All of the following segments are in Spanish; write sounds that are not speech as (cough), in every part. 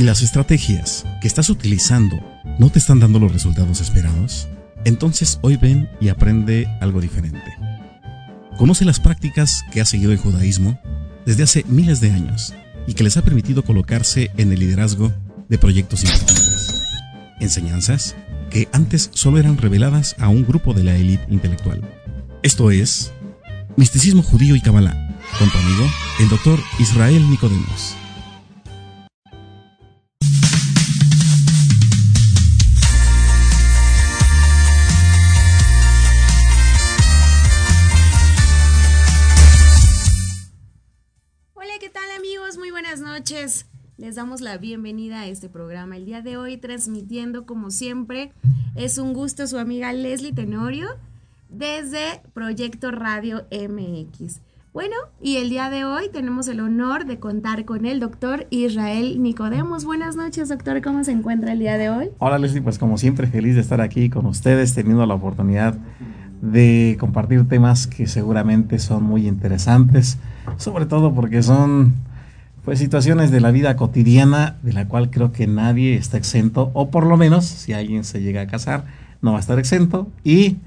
Si las estrategias que estás utilizando no te están dando los resultados esperados, entonces hoy ven y aprende algo diferente. Conoce las prácticas que ha seguido el judaísmo desde hace miles de años y que les ha permitido colocarse en el liderazgo de proyectos importantes. Enseñanzas que antes solo eran reveladas a un grupo de la élite intelectual. Esto es Misticismo Judío y Kabbalah, con tu amigo, el doctor Israel Nicodemos. Noches. Les damos la bienvenida a este programa. El día de hoy transmitiendo como siempre es un gusto su amiga Leslie Tenorio desde Proyecto Radio MX. Bueno, y el día de hoy tenemos el honor de contar con el doctor Israel Nicodemos. Buenas noches, doctor. ¿Cómo se encuentra el día de hoy? Hola Leslie, pues como siempre feliz de estar aquí con ustedes, teniendo la oportunidad de compartir temas que seguramente son muy interesantes, sobre todo porque son pues situaciones de la vida cotidiana de la cual creo que nadie está exento, o por lo menos si alguien se llega a casar, no va a estar exento y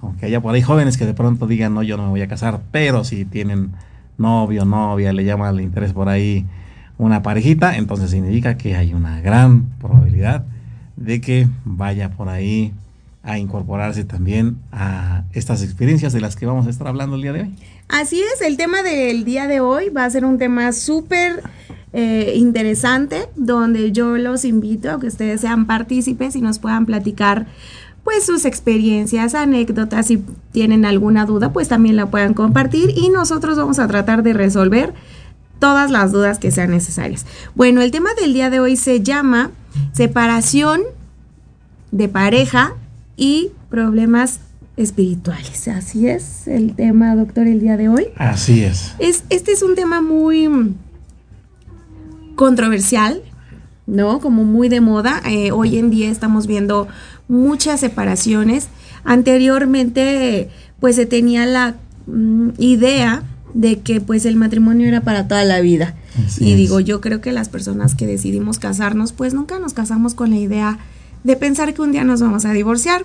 aunque haya por ahí jóvenes que de pronto digan, no, yo no me voy a casar, pero si tienen novio, novia, le llama el interés por ahí una parejita, entonces significa que hay una gran probabilidad de que vaya por ahí a incorporarse también a estas experiencias de las que vamos a estar hablando el día de hoy. Así es, el tema del día de hoy va a ser un tema súper eh, interesante, donde yo los invito a que ustedes sean partícipes y nos puedan platicar pues sus experiencias, anécdotas, si tienen alguna duda, pues también la puedan compartir y nosotros vamos a tratar de resolver todas las dudas que sean necesarias. Bueno, el tema del día de hoy se llama separación de pareja y problemas espirituales. Así es el tema, doctor, el día de hoy. Así es. es este es un tema muy controversial, ¿no? Como muy de moda. Eh, hoy en día estamos viendo muchas separaciones. Anteriormente, pues se tenía la mm, idea de que pues el matrimonio era para toda la vida. Así y es. digo, yo creo que las personas que decidimos casarnos, pues nunca nos casamos con la idea de pensar que un día nos vamos a divorciar.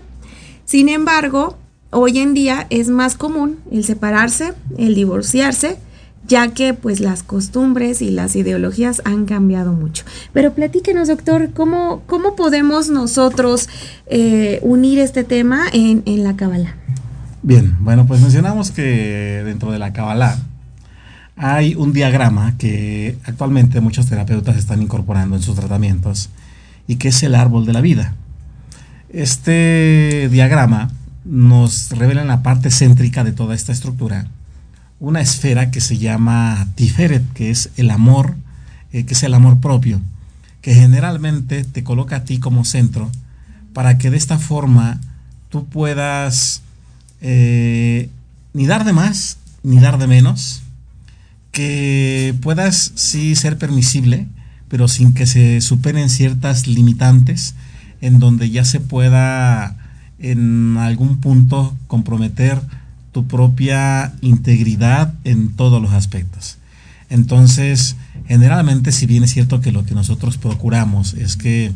Sin embargo, hoy en día es más común el separarse, el divorciarse, ya que pues las costumbres y las ideologías han cambiado mucho. Pero platíquenos, doctor, ¿cómo, cómo podemos nosotros eh, unir este tema en, en la Cábala? Bien, bueno, pues mencionamos que dentro de la Kabbalah hay un diagrama que actualmente muchos terapeutas están incorporando en sus tratamientos y que es el árbol de la vida. Este diagrama nos revela en la parte céntrica de toda esta estructura una esfera que se llama Tiferet, que es el amor, eh, que es el amor propio, que generalmente te coloca a ti como centro para que de esta forma tú puedas eh, ni dar de más ni dar de menos, que puedas sí ser permisible, pero sin que se superen ciertas limitantes en donde ya se pueda en algún punto comprometer tu propia integridad en todos los aspectos. Entonces, generalmente, si bien es cierto que lo que nosotros procuramos es que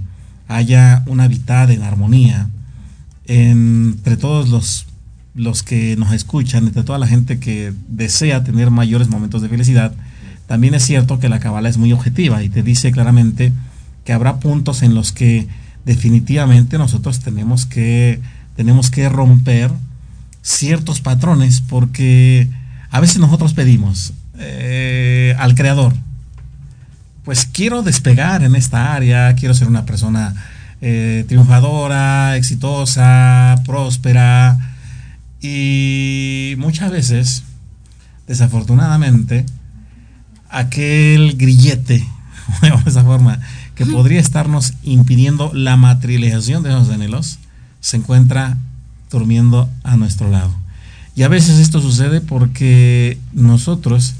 haya una habitada en armonía entre todos los, los que nos escuchan, entre toda la gente que desea tener mayores momentos de felicidad, también es cierto que la cabala es muy objetiva y te dice claramente que habrá puntos en los que definitivamente nosotros tenemos que, tenemos que romper ciertos patrones porque a veces nosotros pedimos eh, al creador, pues quiero despegar en esta área, quiero ser una persona eh, triunfadora, exitosa, próspera. Y muchas veces, desafortunadamente, aquel grillete, (laughs) de esa forma, que podría estarnos impidiendo la materialización de esos anhelos, se encuentra durmiendo a nuestro lado. Y a veces esto sucede porque nosotros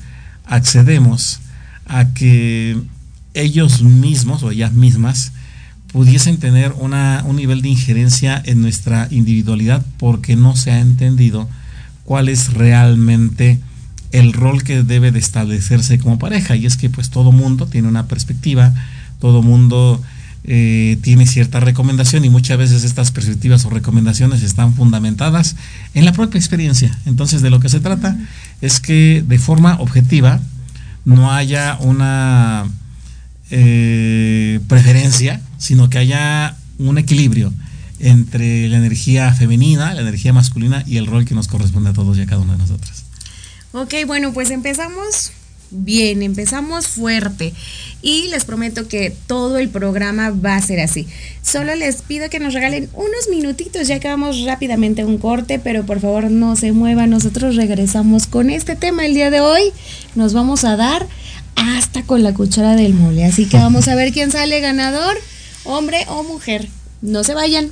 accedemos a que ellos mismos o ellas mismas pudiesen tener una, un nivel de injerencia en nuestra individualidad porque no se ha entendido cuál es realmente el rol que debe de establecerse como pareja. Y es que pues todo mundo tiene una perspectiva, todo mundo eh, tiene cierta recomendación y muchas veces estas perspectivas o recomendaciones están fundamentadas en la propia experiencia. Entonces de lo que se trata es que de forma objetiva no haya una eh, preferencia, sino que haya un equilibrio entre la energía femenina, la energía masculina y el rol que nos corresponde a todos y a cada uno de nosotros. Ok, bueno, pues empezamos bien, empezamos fuerte y les prometo que todo el programa va a ser así. Solo les pido que nos regalen unos minutitos, ya que vamos rápidamente a un corte, pero por favor no se muevan, nosotros regresamos con este tema el día de hoy. Nos vamos a dar hasta con la cuchara del mole, así que vamos a ver quién sale ganador, hombre o mujer. No se vayan.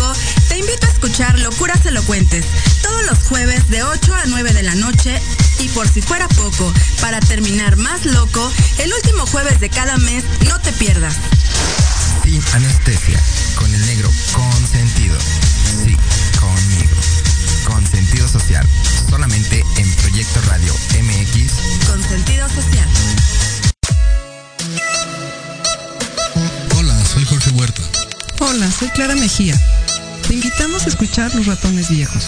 8 a 9 de la noche y por si fuera poco, para terminar más loco, el último jueves de cada mes no te pierdas. Sin anestesia, con el negro consentido. Sí, conmigo. Con sentido social, solamente en Proyecto Radio MX. Con sentido social. soy Jorge Huerta. Hola, soy Clara Mejía. Te invitamos a escuchar Los Ratones Viejos.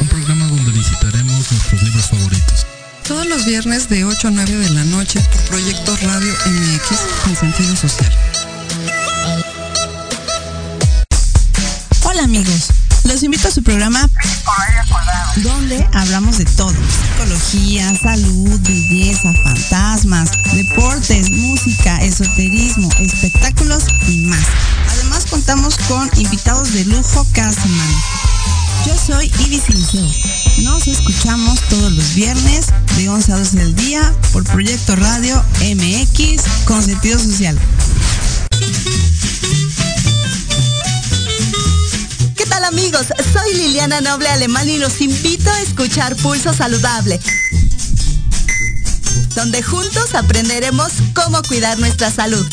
Un programa visitaremos nuestros libros favoritos. Todos los viernes de 8 a 9 de la noche por Proyecto Radio MX con sentido social. Hola amigos, los invito a su programa donde hablamos de todo. Psicología, salud, belleza, fantasmas, deportes, música, esoterismo, espectáculos y más. Además contamos con invitados de lujo cada semana. Yo soy Ibis Sincero. Nos escuchamos todos los viernes de 11 a 12 del día por Proyecto Radio MX con sentido social. amigos? Soy Liliana Noble Alemán y los invito a escuchar Pulso Saludable, donde juntos aprenderemos cómo cuidar nuestra salud.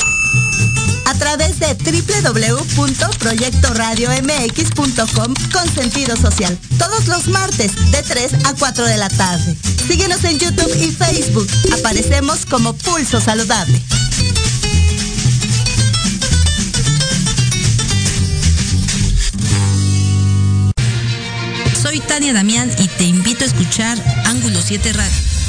Través de www.proyectoradiomx.com con sentido social. Todos los martes de 3 a 4 de la tarde. Síguenos en YouTube y Facebook. Aparecemos como Pulso Saludable. Soy Tania Damián y te invito a escuchar Ángulo 7 Radio,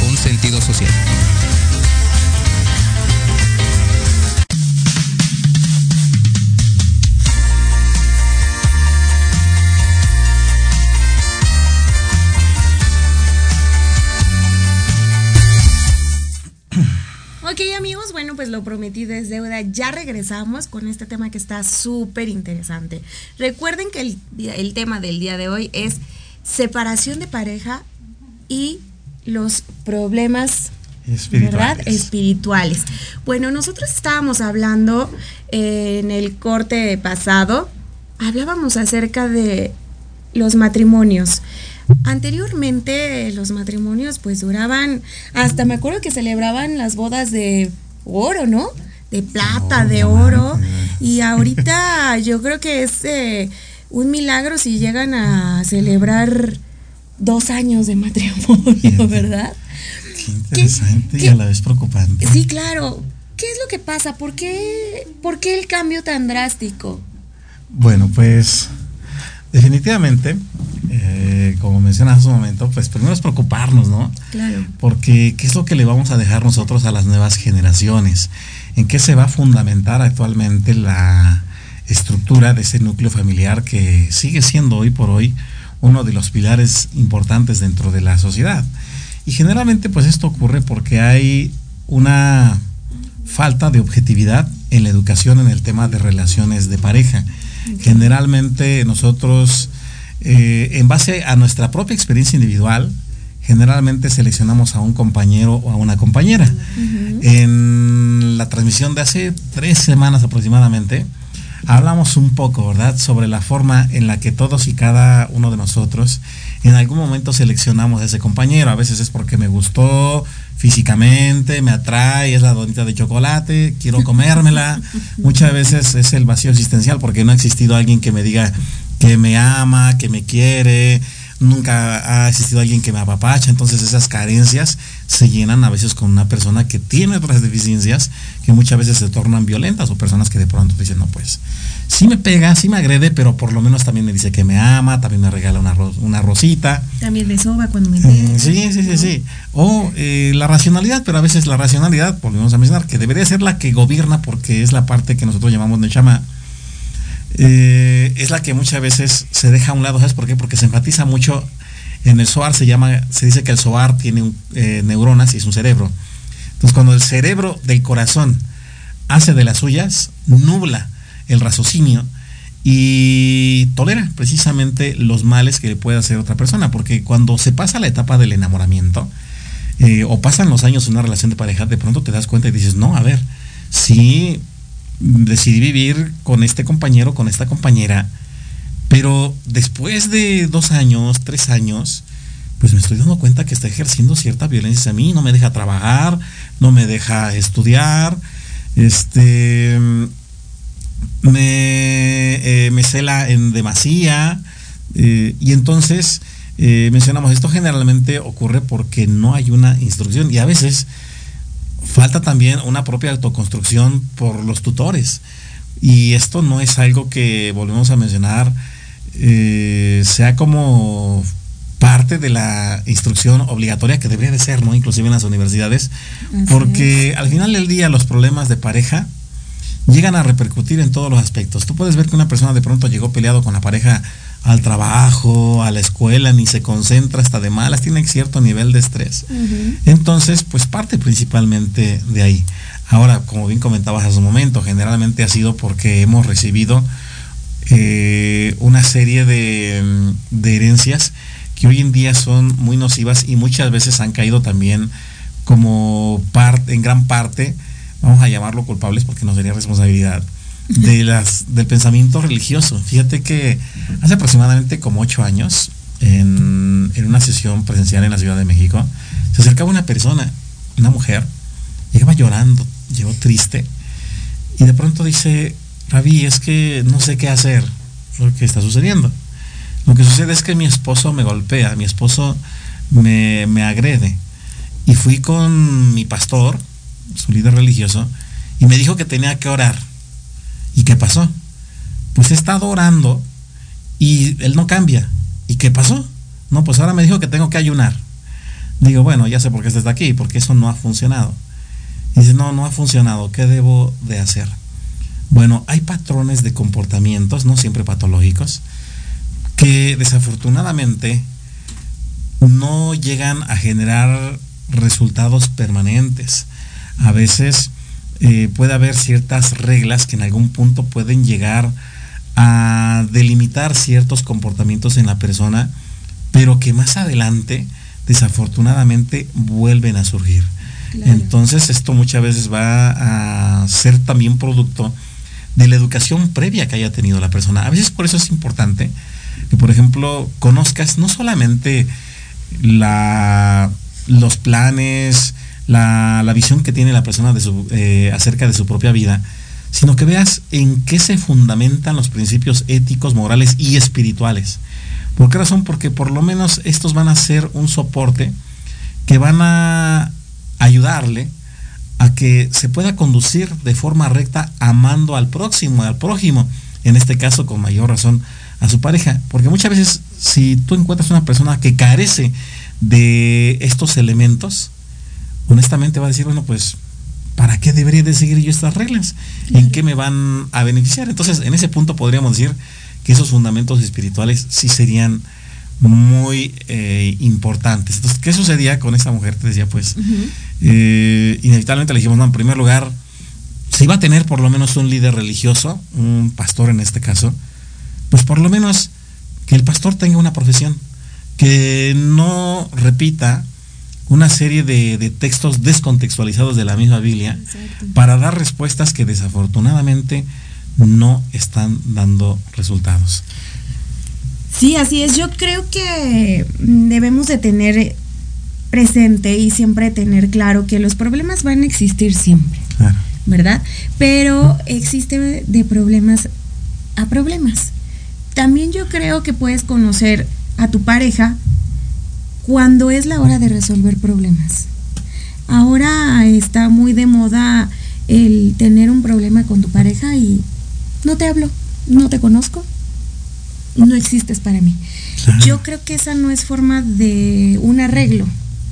con sentido social. Ok amigos, bueno pues lo prometido es deuda, ya regresamos con este tema que está súper interesante. Recuerden que el, el, tema del día de hoy es separación de pareja y los problemas espirituales. espirituales. Bueno, nosotros estábamos hablando eh, en el corte pasado, hablábamos acerca de los matrimonios. anteriormente los matrimonios pues duraban, hasta me acuerdo que celebraban las bodas de oro, ¿no? De plata, de oro. Y ahorita yo creo que es eh, un milagro si llegan a celebrar dos años de matrimonio, ¿verdad? Qué interesante y a la vez preocupante. Sí, claro. ¿Qué es lo que pasa? ¿Por qué, ¿Por qué el cambio tan drástico? Bueno, pues definitivamente, eh, como mencionas hace un momento, pues primero es preocuparnos, ¿no? Claro. Porque ¿qué es lo que le vamos a dejar nosotros a las nuevas generaciones? ¿En qué se va a fundamentar actualmente la estructura de ese núcleo familiar que sigue siendo hoy por hoy uno de los pilares importantes dentro de la sociedad? Y generalmente pues esto ocurre porque hay una falta de objetividad en la educación en el tema de relaciones de pareja. Generalmente nosotros, eh, en base a nuestra propia experiencia individual, generalmente seleccionamos a un compañero o a una compañera. En la transmisión de hace tres semanas aproximadamente, hablamos un poco, ¿verdad?, sobre la forma en la que todos y cada uno de nosotros en algún momento seleccionamos a ese compañero. A veces es porque me gustó físicamente, me atrae, es la donita de chocolate, quiero (laughs) comérmela. Muchas veces es el vacío existencial porque no ha existido alguien que me diga que me ama, que me quiere, nunca ha existido alguien que me apapacha, entonces esas carencias se llenan a veces con una persona que tiene otras deficiencias que muchas veces se tornan violentas o personas que de pronto dicen, no, pues sí me pega, sí me agrede, pero por lo menos también me dice que me ama, también me regala una, una rosita. También me soba cuando me mm, Sí, sí, sí, sí. O eh, la racionalidad, pero a veces la racionalidad, volvemos a mencionar, que debería ser la que gobierna porque es la parte que nosotros llamamos de chama eh, es la que muchas veces se deja a un lado, ¿sabes por qué? Porque se enfatiza mucho, en el SOAR se llama, se dice que el SOAR tiene eh, neuronas y es un cerebro. Entonces cuando el cerebro del corazón hace de las suyas, nubla el raciocinio y tolera precisamente los males que le puede hacer otra persona, porque cuando se pasa la etapa del enamoramiento, eh, o pasan los años en una relación de pareja, de pronto te das cuenta y dices, no, a ver, sí decidí vivir con este compañero, con esta compañera, pero después de dos años, tres años, pues me estoy dando cuenta que está ejerciendo cierta violencia a mí, no me deja trabajar, no me deja estudiar, este, me, eh, me cela en demasía, eh, y entonces eh, mencionamos, esto generalmente ocurre porque no hay una instrucción, y a veces falta también una propia autoconstrucción por los tutores. Y esto no es algo que, volvemos a mencionar, eh, sea como parte de la instrucción obligatoria que debería de ser, ¿no? Inclusive en las universidades, porque al final del día los problemas de pareja llegan a repercutir en todos los aspectos. Tú puedes ver que una persona de pronto llegó peleado con la pareja al trabajo, a la escuela, ni se concentra hasta de malas, tiene cierto nivel de estrés. Entonces, pues parte principalmente de ahí. Ahora, como bien comentabas hace un momento, generalmente ha sido porque hemos recibido eh, una serie de, de, herencias que hoy en día son muy nocivas y muchas veces han caído también como parte, en gran parte, vamos a llamarlo culpables porque no sería responsabilidad, de las, del pensamiento religioso. Fíjate que hace aproximadamente como ocho años, en, una sesión presencial en la Ciudad de México, se acercaba una persona, una mujer, llegaba llorando, llegó triste, y de pronto dice, Rabí, es que no sé qué hacer, lo que está sucediendo. Lo que sucede es que mi esposo me golpea, mi esposo me, agrede. Y fui con mi pastor, su líder religioso, y me dijo que tenía que orar ¿Y qué pasó? Pues he estado orando y él no cambia. ¿Y qué pasó? No, pues ahora me dijo que tengo que ayunar. Digo, bueno, ya sé por qué estás aquí, porque eso no ha funcionado. dice, no, no ha funcionado. ¿Qué debo de hacer? Bueno, hay patrones de comportamientos, no siempre patológicos, que desafortunadamente no llegan a generar resultados permanentes. A veces eh, puede haber ciertas reglas que en algún punto pueden llegar a delimitar ciertos comportamientos en la persona, pero que más adelante desafortunadamente vuelven a surgir. Entonces esto muchas veces va a ser también producto de la educación previa que haya tenido la persona. A veces por eso es importante que por ejemplo conozcas no solamente la, los planes, la, la visión que tiene la persona de su, eh, acerca de su propia vida, sino que veas en qué se fundamentan los principios éticos, morales y espirituales. ¿Por qué razón? Porque por lo menos estos van a ser un soporte que van a ayudarle a que se pueda conducir de forma recta amando al próximo, al prójimo, en este caso con mayor razón a su pareja. Porque muchas veces si tú encuentras una persona que carece de estos elementos, honestamente va a decir, bueno, pues, ¿para qué debería de seguir yo estas reglas? ¿En qué me van a beneficiar? Entonces, en ese punto podríamos decir que esos fundamentos espirituales sí serían muy eh, importantes. Entonces, ¿qué sucedía con esta mujer? Te decía, pues, eh, inevitablemente le dijimos, no, en primer lugar, si va a tener por lo menos un líder religioso, un pastor en este caso, pues por lo menos que el pastor tenga una profesión, que no repita una serie de, textos descontextualizados de la misma Biblia para dar respuestas que desafortunadamente no están dando resultados. Sí, así es. Yo creo que debemos de tener presente y siempre tener claro que los problemas van a existir siempre, ¿verdad? Pero existe de problemas a problemas. También yo creo que puedes conocer a tu pareja cuando es la hora de resolver problemas. Ahora está muy de moda el tener un problema con tu pareja y no te hablo, no te conozco, no existes para mí. Yo creo que esa no es forma de un arreglo,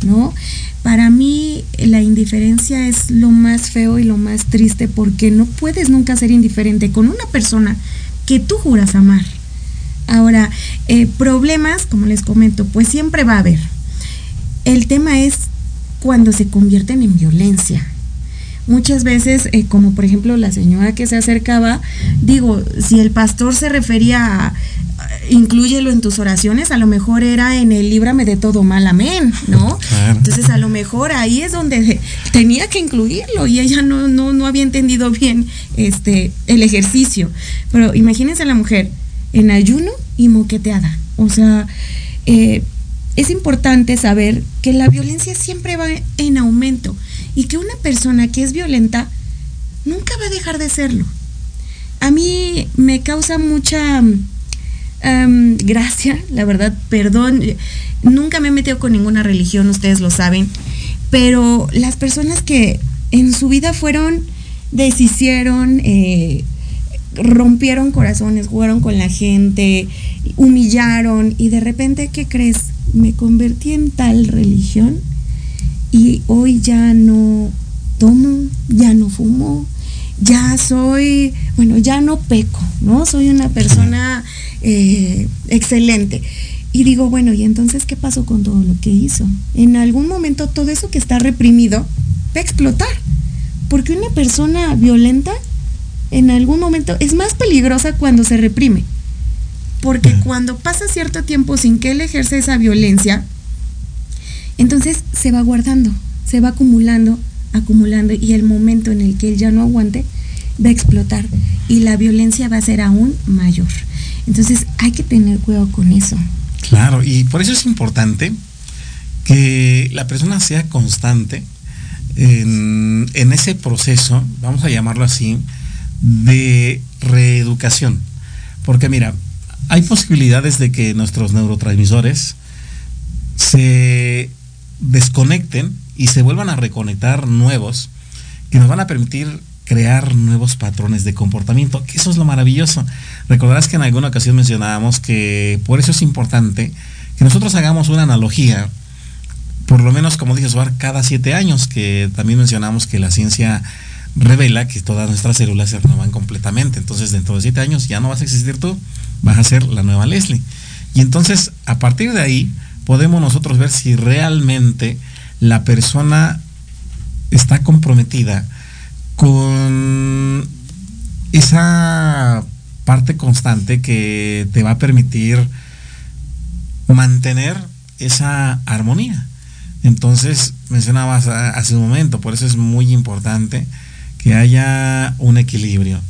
¿no? Para mí la indiferencia es lo más feo y lo más triste porque no puedes nunca ser indiferente con una persona que tú juras amar. Ahora, eh, problemas, como les comento, pues siempre va a haber. El tema es cuando se convierten en violencia. Muchas veces, eh, como por ejemplo la señora que se acercaba, digo, si el pastor se refería a incluyelo en tus oraciones, a lo mejor era en el líbrame de todo mal, amén, ¿no? (laughs) Entonces a lo mejor ahí es donde tenía que incluirlo y ella no, no, no había entendido bien este, el ejercicio. Pero imagínense a la mujer, en ayuno y moqueteada. O sea, eh, es importante saber que la violencia siempre va en aumento y que una persona que es violenta nunca va a dejar de serlo. A mí me causa mucha gracia, la verdad, perdón, nunca me he metido con ninguna religión, ustedes lo saben, pero las personas que en su vida fueron, deshicieron, eh, rompieron corazones, jugaron con la gente, humillaron y de repente, ¿qué crees? Me convertí en tal religión y hoy ya no tomo, ya no fumo, ya soy, bueno, ya no peco, ¿no? Soy una persona eh, excelente. Y digo, bueno, ¿y entonces qué pasó con todo lo que hizo? En algún momento todo eso que está reprimido va a explotar. Porque una persona violenta en algún momento es más peligrosa cuando se reprime. Porque cuando pasa cierto tiempo sin que él ejerce esa violencia, entonces se va guardando, se va acumulando, acumulando y el momento en el que él ya no aguante va a explotar y la violencia va a ser aún mayor. Entonces hay que tener cuidado con eso. Claro, y por eso es importante que la persona sea constante en, en ese proceso, vamos a llamarlo así, de reeducación. Porque mira, hay posibilidades de que nuestros neurotransmisores se desconecten y se vuelvan a reconectar nuevos que nos van a permitir crear nuevos patrones de comportamiento, que eso es lo maravilloso. Recordarás que en alguna ocasión mencionábamos que por eso es importante que nosotros hagamos una analogía, por lo menos como dices, cada siete años, que también mencionamos que la ciencia revela que todas nuestras células se renuevan completamente. Entonces, dentro de siete años ya no vas a existir tú, vas a ser la nueva Leslie. Y entonces, a partir de ahí, podemos nosotros ver si realmente la persona está comprometida con esa parte constante que te va a permitir mantener esa armonía. Entonces, mencionabas hace un momento, por eso es muy importante que haya un equilibrio,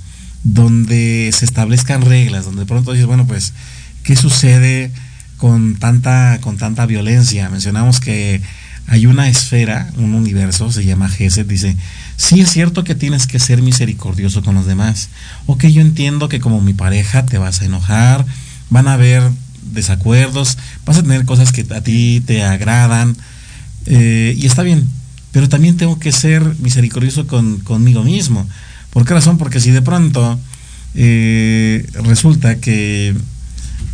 donde se establezcan reglas, donde de pronto dices, bueno, pues ¿qué sucede con tanta, con tanta violencia? Mencionamos que hay una esfera, un universo, se llama Geset, dice, sí es cierto que tienes que ser misericordioso con los demás. Ok, yo entiendo que como mi pareja te vas a enojar, van a haber desacuerdos, vas a tener cosas que a ti te agradan, eh, y está bien, pero también tengo que ser misericordioso con, conmigo mismo. ¿Por qué razón? Porque si de pronto eh, resulta que,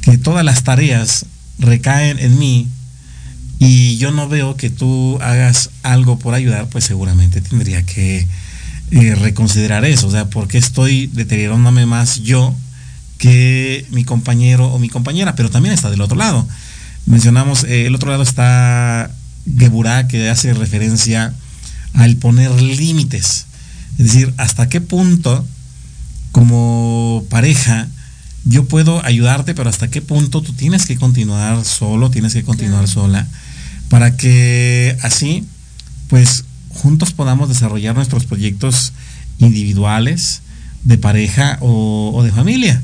que todas las tareas recaen en mí y yo no veo que tú hagas algo por ayudar, pues seguramente tendría que eh, reconsiderar eso. O sea, porque estoy deteriorándome más yo que mi compañero o mi compañera? Pero también está del otro lado. Mencionamos, eh, el otro lado está Geburá, que hace referencia al poner límites. Es decir, hasta qué punto como pareja yo puedo ayudarte, pero hasta qué punto tú tienes que continuar solo, tienes que continuar sola, para que así, pues juntos podamos desarrollar nuestros proyectos individuales, de pareja o, de familia.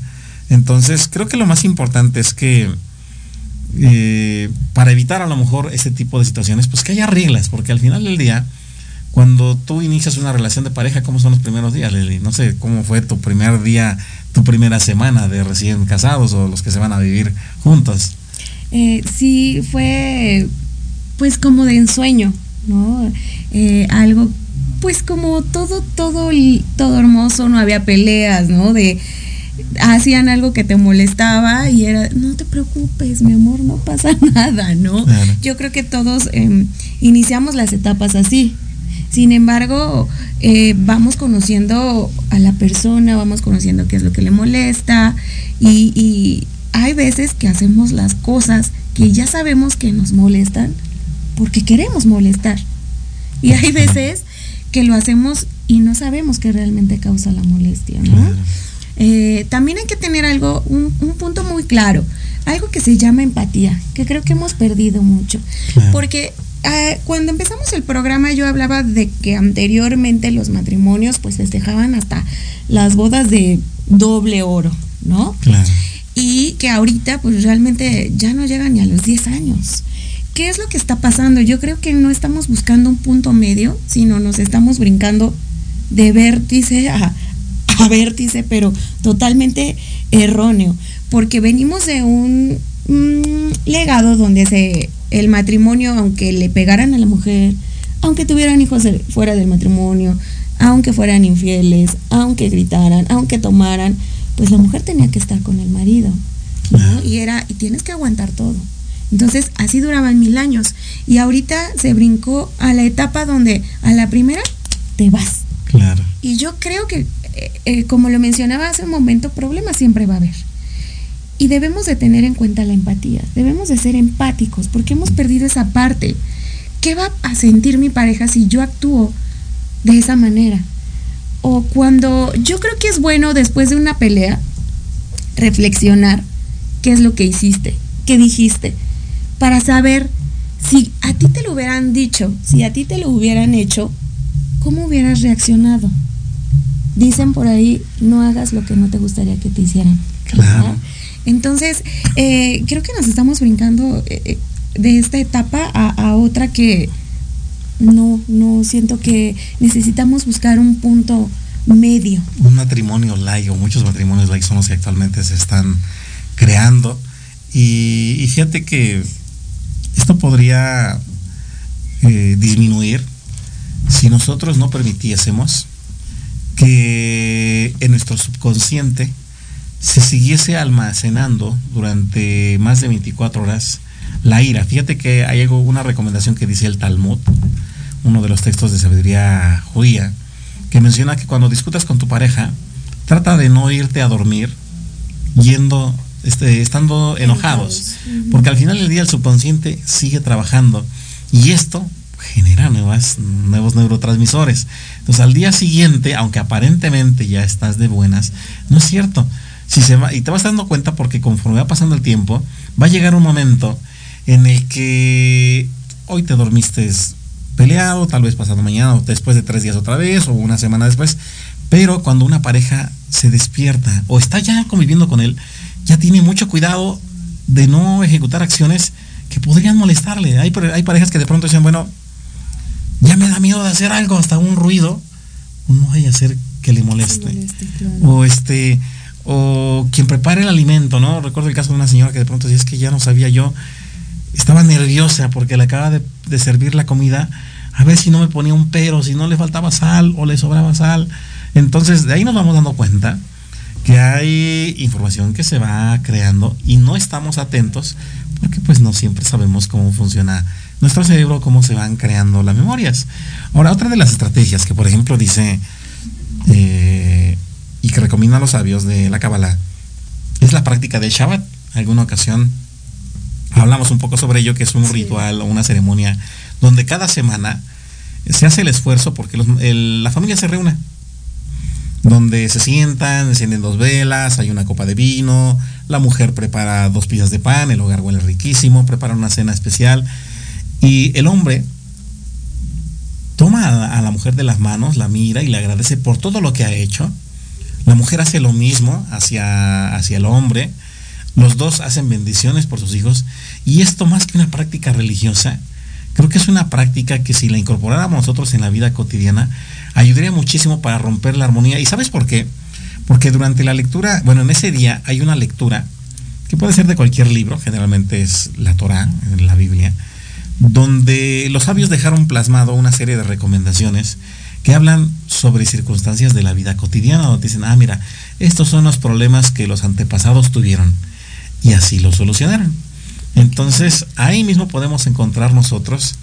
Entonces, creo que lo más importante es que eh, para evitar a lo mejor ese tipo de situaciones, pues que haya reglas, porque al final del día, cuando tú inicias una relación de pareja, ¿cómo son los primeros días, Lili? No sé cómo fue tu primer día, tu primera semana de recién casados o los que se van a vivir juntos. Eh, sí, fue pues como de ensueño, ¿no? Eh, algo, pues como todo, todo, todo hermoso, no había peleas, ¿no? De hacían algo que te molestaba y era, no te preocupes, mi amor, no pasa (laughs) nada, ¿no? Yo creo que todos em, iniciamos las etapas así. Sin embargo, eh, vamos conociendo a la persona, vamos conociendo qué es lo que le molesta y, y hay veces que hacemos las cosas que ya sabemos que nos molestan porque queremos molestar. Y hay veces que lo hacemos y no sabemos qué realmente causa la molestia, ¿no? Eh, también hay que tener algo, un, punto muy claro, algo que se llama empatía, que creo que hemos perdido mucho. Porque ah, cuando empezamos el programa yo hablaba de que anteriormente los matrimonios pues festejaban hasta las bodas de doble oro, ¿no? Y que ahorita pues realmente ya no llegan ni a los 10 años. ¿Qué es lo que está pasando? Yo creo que no estamos buscando un punto medio, sino nos estamos brincando de vértice a, a vértice, pero totalmente erróneo, porque venimos de un mm, legado donde se, el matrimonio, aunque le pegaran a la mujer, aunque tuvieran hijos fuera del matrimonio, aunque fueran infieles, aunque gritaran, aunque tomaran, pues la mujer tenía que estar con el marido, Y era, y tienes que aguantar todo. Entonces, así duraban mil años. Y ahorita se brincó a la etapa donde a la primera te vas. Claro. Y yo creo que, eh, eh, como lo mencionaba hace un momento, problemas siempre va a haber. Y debemos de tener en cuenta la empatía, debemos de ser empáticos, porque hemos perdido esa parte. ¿Qué va a sentir mi pareja si yo actúo de esa manera? O cuando yo creo que es bueno después de una pelea reflexionar qué es lo que hiciste, qué dijiste, para saber si a ti te lo hubieran dicho, si a ti te lo hubieran hecho, ¿cómo hubieras reaccionado? Dicen por ahí, no hagas lo que no te gustaría que te hicieran. Claro. Entonces, eh, creo que nos estamos brincando eh, eh, de esta etapa a, otra que no, no siento que necesitamos buscar un punto medio. Un matrimonio like o muchos matrimonios like son los que actualmente se están creando. y fíjate que esto podría disminuir si nosotros no permitiésemos que en nuestro subconsciente se siguiese almacenando durante más de 24 horas la ira. Fíjate que hay algo, una recomendación que dice el Talmud, uno de los textos de sabiduría judía, que menciona que cuando discutas con tu pareja, trata de no irte a dormir yendo este, estando enojados, porque al final del día el subconsciente sigue trabajando y esto genera nuevas, nuevos neurotransmisores. Entonces al día siguiente, aunque aparentemente ya estás de buenas, no es cierto. Si se va, y te vas dando cuenta porque conforme va pasando el tiempo, va a llegar un momento en el que hoy te dormiste peleado, tal vez pasado mañana o después de tres días otra vez o una semana después, pero cuando una pareja se despierta o está ya conviviendo con él, ya tiene mucho cuidado de no ejecutar acciones que podrían molestarle. Hay, hay parejas que de pronto dicen, bueno, ya me da miedo de hacer algo, hasta un ruido, no hay a hacer que le moleste. O este, o quien prepare el alimento, ¿no? Recuerdo el caso de una señora que de pronto decía, es que ya no sabía yo, estaba nerviosa porque le acaba de, de servir la comida, a ver si no me ponía un pero, si no le faltaba sal o le sobraba sal. Entonces, de ahí nos vamos dando cuenta que hay información que se va creando y no estamos atentos porque pues no siempre sabemos cómo funciona nuestro cerebro, cómo se van creando las memorias. Ahora, otra de las estrategias que por ejemplo dice eh, y que recomiendan los sabios de la Kabbalah es la práctica del Shabbat. Alguna ocasión hablamos un poco sobre ello, que es un ritual o una ceremonia donde cada semana se hace el esfuerzo porque la familia se reúne donde se sientan, encienden dos velas, hay una copa de vino, la mujer prepara dos piezas de pan, el hogar huele riquísimo, prepara una cena especial y el hombre toma a, la mujer de las manos, la mira y le agradece por todo lo que ha hecho. La mujer hace lo mismo hacia, hacia el hombre. Los dos hacen bendiciones por sus hijos y esto más que una práctica religiosa, creo que es una práctica que si la incorporáramos nosotros en la vida cotidiana, ayudaría muchísimo para romper la armonía. ¿Y sabes por qué? Porque durante la lectura, bueno, en ese día hay una lectura que puede ser de cualquier libro, generalmente es la Torá, en la Biblia, donde los sabios dejaron plasmado una serie de recomendaciones que hablan sobre circunstancias de la vida cotidiana, donde dicen, ah, mira, estos son los problemas que los antepasados tuvieron y así lo solucionaron. Entonces, ahí mismo podemos encontrar nosotros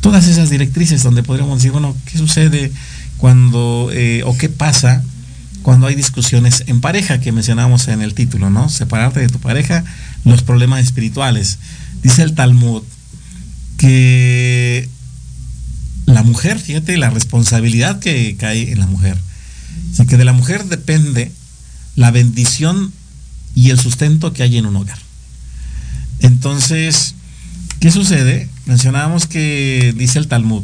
todas esas directrices donde podríamos decir, bueno, ¿qué sucede cuando, eh, o qué pasa cuando hay discusiones en pareja que mencionamos en el título, ¿no? Separarte de tu pareja, los problemas espirituales. Dice el Talmud que la mujer, fíjate, la responsabilidad que cae en la mujer. Así que de la mujer depende la bendición y el sustento que hay en un hogar. Entonces, ¿qué sucede? Mencionábamos que dice el Talmud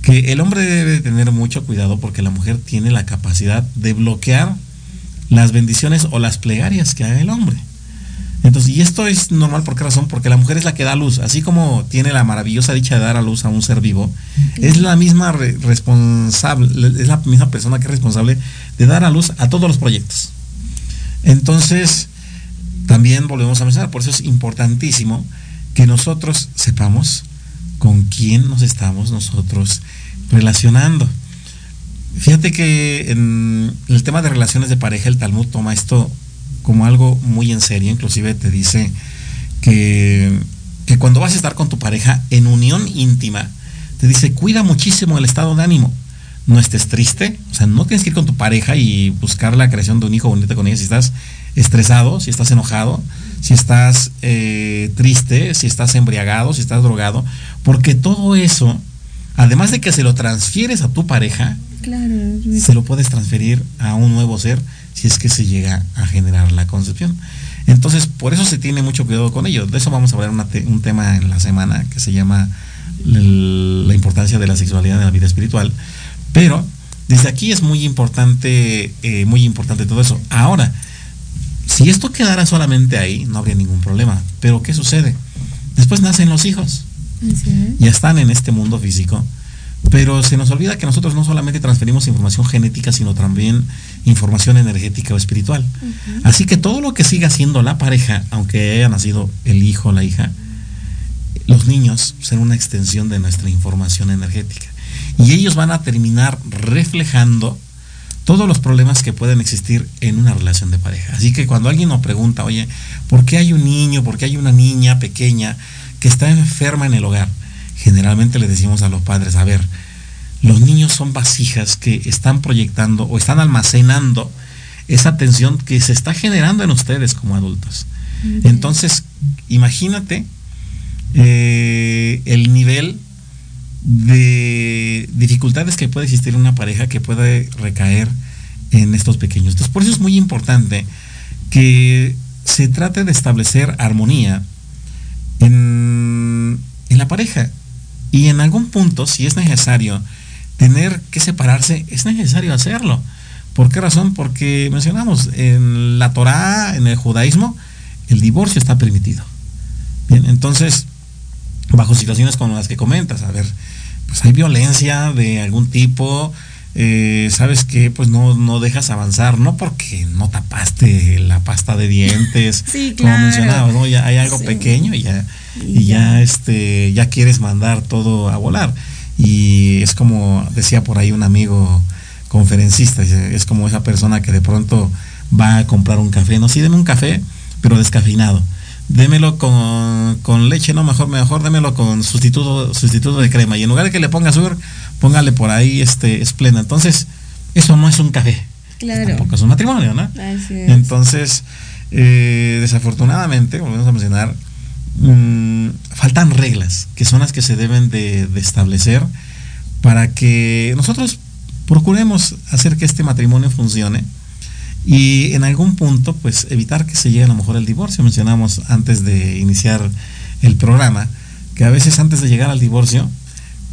que el hombre debe tener mucho cuidado porque la mujer tiene la capacidad de bloquear las bendiciones o las plegarias que haga el hombre. Entonces, y esto es normal, ¿por qué razón? Porque la mujer es la que da luz, así como tiene la maravillosa dicha de dar a luz a un ser vivo, es la misma responsable, es la misma persona que es responsable de dar a luz a todos los proyectos. Entonces, también volvemos a mencionar, por eso es importantísimo que nosotros sepamos con quién nos estamos nosotros relacionando. Fíjate que en el tema de relaciones de pareja, el Talmud toma esto como algo muy en serio, inclusive te dice que, que cuando vas a estar con tu pareja en unión íntima, te dice, cuida muchísimo el estado de ánimo. No estés triste, o sea, no tienes que ir con tu pareja y buscar la creación de un hijo bonito con ella si estás estresado, si estás enojado, si estás eh, triste, si estás embriagado, si estás drogado, porque todo eso, además de que se lo transfieres a tu pareja, se lo puedes transferir a un nuevo ser si es que se llega a generar la concepción. Entonces, por eso se tiene mucho cuidado con ello. De eso vamos a hablar un tema en la semana que se llama la importancia de la sexualidad en la vida espiritual. Pero desde aquí es muy importante, eh, muy importante todo eso. Ahora, si esto quedara solamente ahí, no habría ningún problema. Pero ¿qué sucede? Después nacen los hijos. Ya están en este mundo físico. Pero se nos olvida que nosotros no solamente transferimos información genética, sino también información energética o espiritual. Así que todo lo que siga siendo la pareja, aunque haya nacido el hijo o la hija, los niños serán una extensión de nuestra información energética. Y ellos van a terminar reflejando todos los problemas que pueden existir en una relación de pareja. Así que cuando alguien nos pregunta, oye, ¿por qué hay un niño, por qué hay una niña pequeña que está enferma en el hogar? Generalmente le decimos a los padres, a ver, los niños son vasijas que están proyectando o están almacenando esa tensión que se está generando en ustedes como adultos. Entonces, imagínate eh, el nivel de dificultades que puede existir en una pareja que puede recaer en estos pequeños. Entonces, por eso es muy importante que se trate de establecer armonía en, en la pareja. Y en algún punto, si es necesario tener que separarse, es necesario hacerlo. ¿Por qué razón? Porque mencionamos en la Torá, en el judaísmo, el divorcio está permitido. Bien, entonces, bajo situaciones como las que comentas, a ver, pues hay violencia de algún tipo, eh, sabes que pues no, no dejas avanzar, no porque no tapaste la pasta de dientes, (laughs) sí, como mencionabas, ¿no? Ya hay algo pequeño y ya, y ya este, ya quieres mandar todo a volar. Y es como decía por ahí un amigo conferencista, es como esa persona que de pronto va a comprar un café, no, sí, deme un café, pero descafeinado démelo con, leche, no, mejor, mejor démelo con sustituto, sustituto de crema. Y en lugar de que le ponga azúcar, póngale por ahí este esplenda. Entonces, eso no es un café. Claro. Tampoco es un matrimonio, ¿no? Así es. Entonces, eh, desafortunadamente, volvemos a mencionar, mm, faltan reglas, que son las que se deben de establecer para que nosotros procuremos hacer que este matrimonio funcione y en algún punto, pues evitar que se llegue a lo mejor el divorcio. Mencionamos antes de iniciar el programa que a veces antes de llegar al divorcio,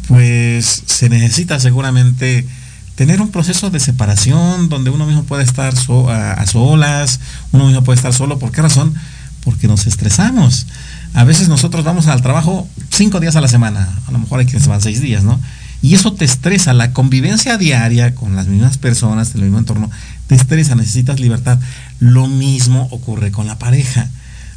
pues se necesita seguramente tener un proceso de separación donde uno mismo puede estar a, solas, uno mismo puede estar solo. ¿Por qué razón? Porque nos estresamos. A veces nosotros vamos al trabajo cinco días a la semana, a lo mejor hay quienes van seis días, ¿no? Y eso te estresa, la convivencia diaria con las mismas personas, en el mismo entorno, te estresa, necesitas libertad. Lo mismo ocurre con la pareja,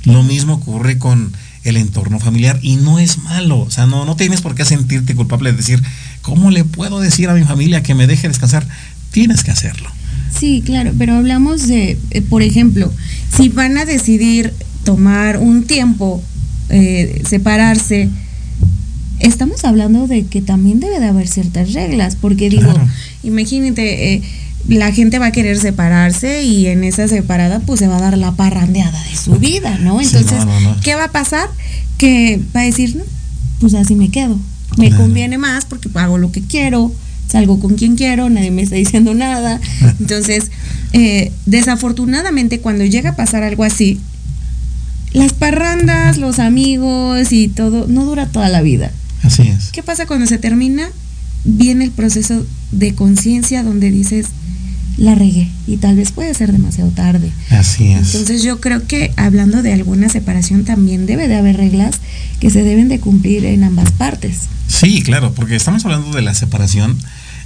lo mismo ocurre con el entorno familiar y no es malo, o sea, no, no tienes por qué sentirte culpable de decir, ¿cómo le puedo decir a mi familia que me deje descansar? Tienes que hacerlo. Sí, claro, pero hablamos de, eh, por ejemplo, si van a decidir tomar un tiempo, eh, separarse, estamos hablando de que también debe de haber ciertas reglas, porque digo, imagínate, eh, la gente va a querer separarse y en esa separada pues se va a dar la parrandeada de su vida, ¿no? Entonces, ¿qué va a pasar? Que va a decir, no, pues así me quedo. Me conviene más porque hago lo que quiero, salgo con quien quiero, nadie me está diciendo nada. (laughs) Entonces, eh, desafortunadamente cuando llega a pasar algo así, las parrandas, los amigos y todo, no dura toda la vida. Así es. ¿Qué pasa cuando se termina? Viene el proceso de conciencia donde dices, la regué y tal vez puede ser demasiado tarde. Así es. Entonces yo creo que hablando de alguna separación también debe de haber reglas que se deben de cumplir en ambas partes. Sí, claro, porque estamos hablando de la separación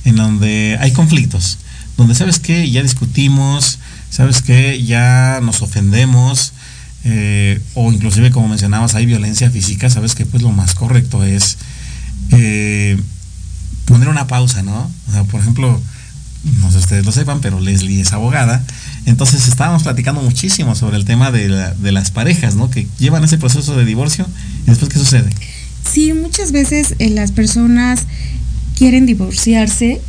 en donde hay conflictos, donde sabes que ya discutimos, sabes que ya nos ofendemos, eh, o inclusive como mencionabas hay violencia física, sabes que pues lo más correcto es eh, poner una pausa, ¿no? O sea, por ejemplo, no sé si ustedes lo sepan, pero Leslie es abogada. Entonces estábamos platicando muchísimo sobre el tema de, las parejas, ¿no? Que llevan ese proceso de divorcio y después ¿qué sucede? Sí, muchas veces eh, las personas quieren divorciarse,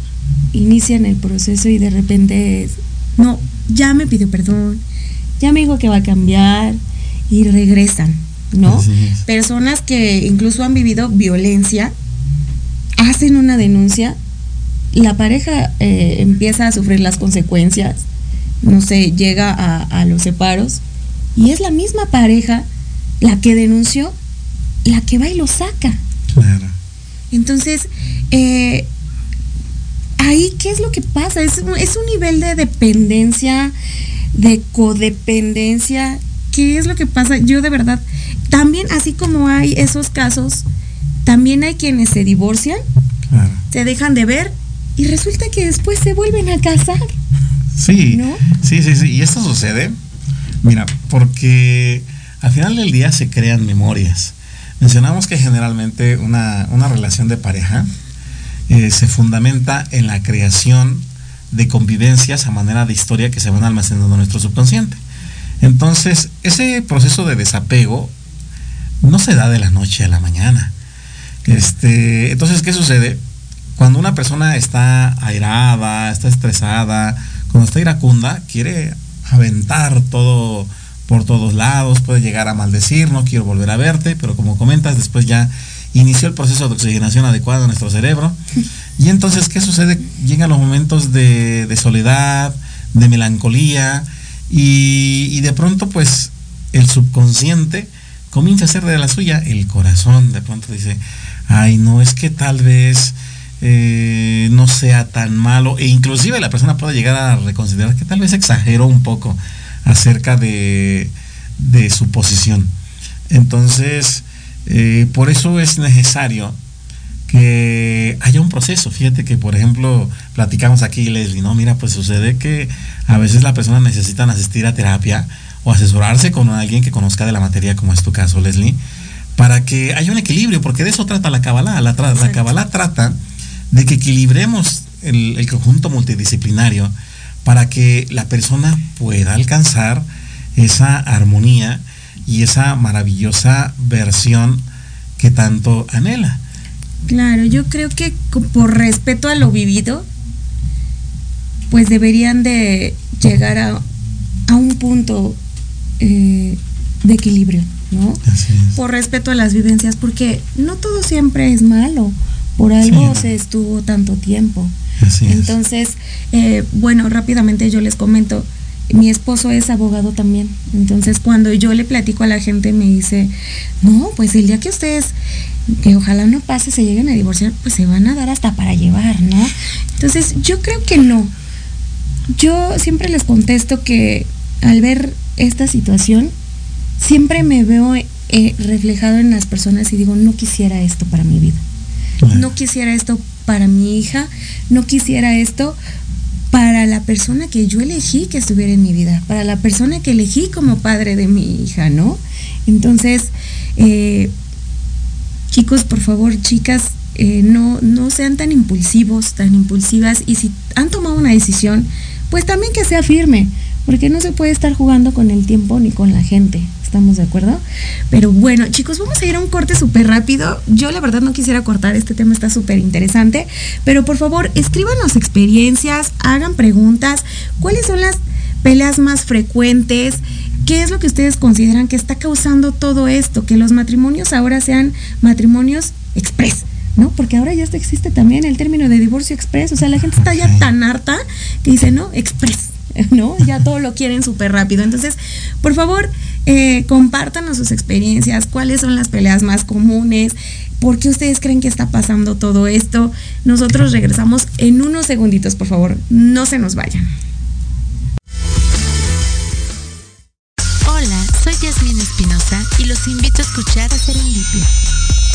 inician el proceso y de repente no, ya me pidió perdón, ya me dijo que va a cambiar y regresan, ¿no? Personas que incluso han vivido violencia, hacen una denuncia la pareja eh, empieza a sufrir las consecuencias, no sé, llega a, los separos, y es la misma pareja la que denunció, la que va y lo saca. Claro. Entonces, eh, ahí, ¿qué es lo que pasa? Es un, es un nivel de dependencia, de codependencia. ¿Qué es lo que pasa? Yo de verdad, también así como hay esos casos, también hay quienes se divorcian, se dejan de ver y resulta que después se vuelven a casar. Sí, ¿no? sí, sí, sí. Y esto sucede, mira, porque al final del día se crean memorias. Mencionamos que generalmente una, relación de pareja eh, se fundamenta en la creación de convivencias a manera de historia que se van almacenando en nuestro subconsciente. Entonces, ese proceso de desapego no se da de la noche a la mañana. Este, entonces, ¿qué sucede? Cuando una persona está airada, está estresada, cuando está iracunda, quiere aventar todo por todos lados, puede llegar a maldecir, no quiero volver a verte, pero como comentas, después ya inició el proceso de oxigenación adecuado en nuestro cerebro. Y entonces, ¿qué sucede? Llegan los momentos de, soledad, de melancolía, y, y, de pronto, pues, el subconsciente comienza a hacer de la suya, el corazón de pronto dice, ay, no, es que tal vez eh, no sea tan malo e inclusive la persona puede llegar a reconsiderar que tal vez exageró un poco acerca de, de su posición. Entonces, eh, por eso es necesario que haya un proceso. Fíjate que, por ejemplo, platicamos aquí, Leslie, ¿no? Mira, pues sucede que a veces la persona necesita asistir a terapia o asesorarse con alguien que conozca de la materia, como es tu caso, Leslie, para que haya un equilibrio, porque de eso trata la Kabbalah. La, la Kabbalah trata de que equilibremos el, conjunto multidisciplinario para que la persona pueda alcanzar esa armonía y esa maravillosa versión que tanto anhela. Claro, yo creo que por respeto a lo vivido, pues deberían de llegar a, un punto eh, de equilibrio, ¿no? Por respeto a las vivencias, porque no todo siempre es malo, por algo se estuvo tanto tiempo. Entonces, eh, bueno, rápidamente yo les comento, mi esposo es abogado también. Entonces, cuando yo le platico a la gente, me dice, no, pues el día que ustedes, que ojalá no pase, se lleguen a divorciar, pues se van a dar hasta para llevar, ¿no? Entonces, yo creo que no. Yo siempre les contesto que al ver esta situación, siempre me veo eh, reflejado en las personas y digo, no quisiera esto para mi vida. No quisiera esto para mi hija, no quisiera esto para la persona que yo elegí que estuviera en mi vida, para la persona que elegí como padre de mi hija, ¿no? Entonces, eh, chicos, por favor, chicas, eh, no, no sean tan impulsivos, tan impulsivas, y si han tomado una decisión, pues también que sea firme, porque no se puede estar jugando con el tiempo ni con la gente. ¿Estamos de acuerdo? Pero bueno, chicos, vamos a ir a un corte súper rápido. Yo la verdad no quisiera cortar, este tema está súper interesante, pero por favor, escríbanos experiencias, hagan preguntas, ¿cuáles son las peleas más frecuentes? ¿Qué es lo que ustedes consideran que está causando todo esto? Que los matrimonios ahora sean matrimonios express. ¿no? Porque ahora ya existe también el término de divorcio express, o sea, la gente está ya tan harta que dice, no, express, (laughs) ¿no? Ya todo lo quieren súper rápido. Entonces, por favor, eh, compártanos sus experiencias, cuáles son las peleas más comunes, por qué ustedes creen que está pasando todo esto. Nosotros regresamos en unos segunditos, por favor, no se nos vayan. Hola, soy Yasmin Espinosa y los invito a escuchar a Serendipia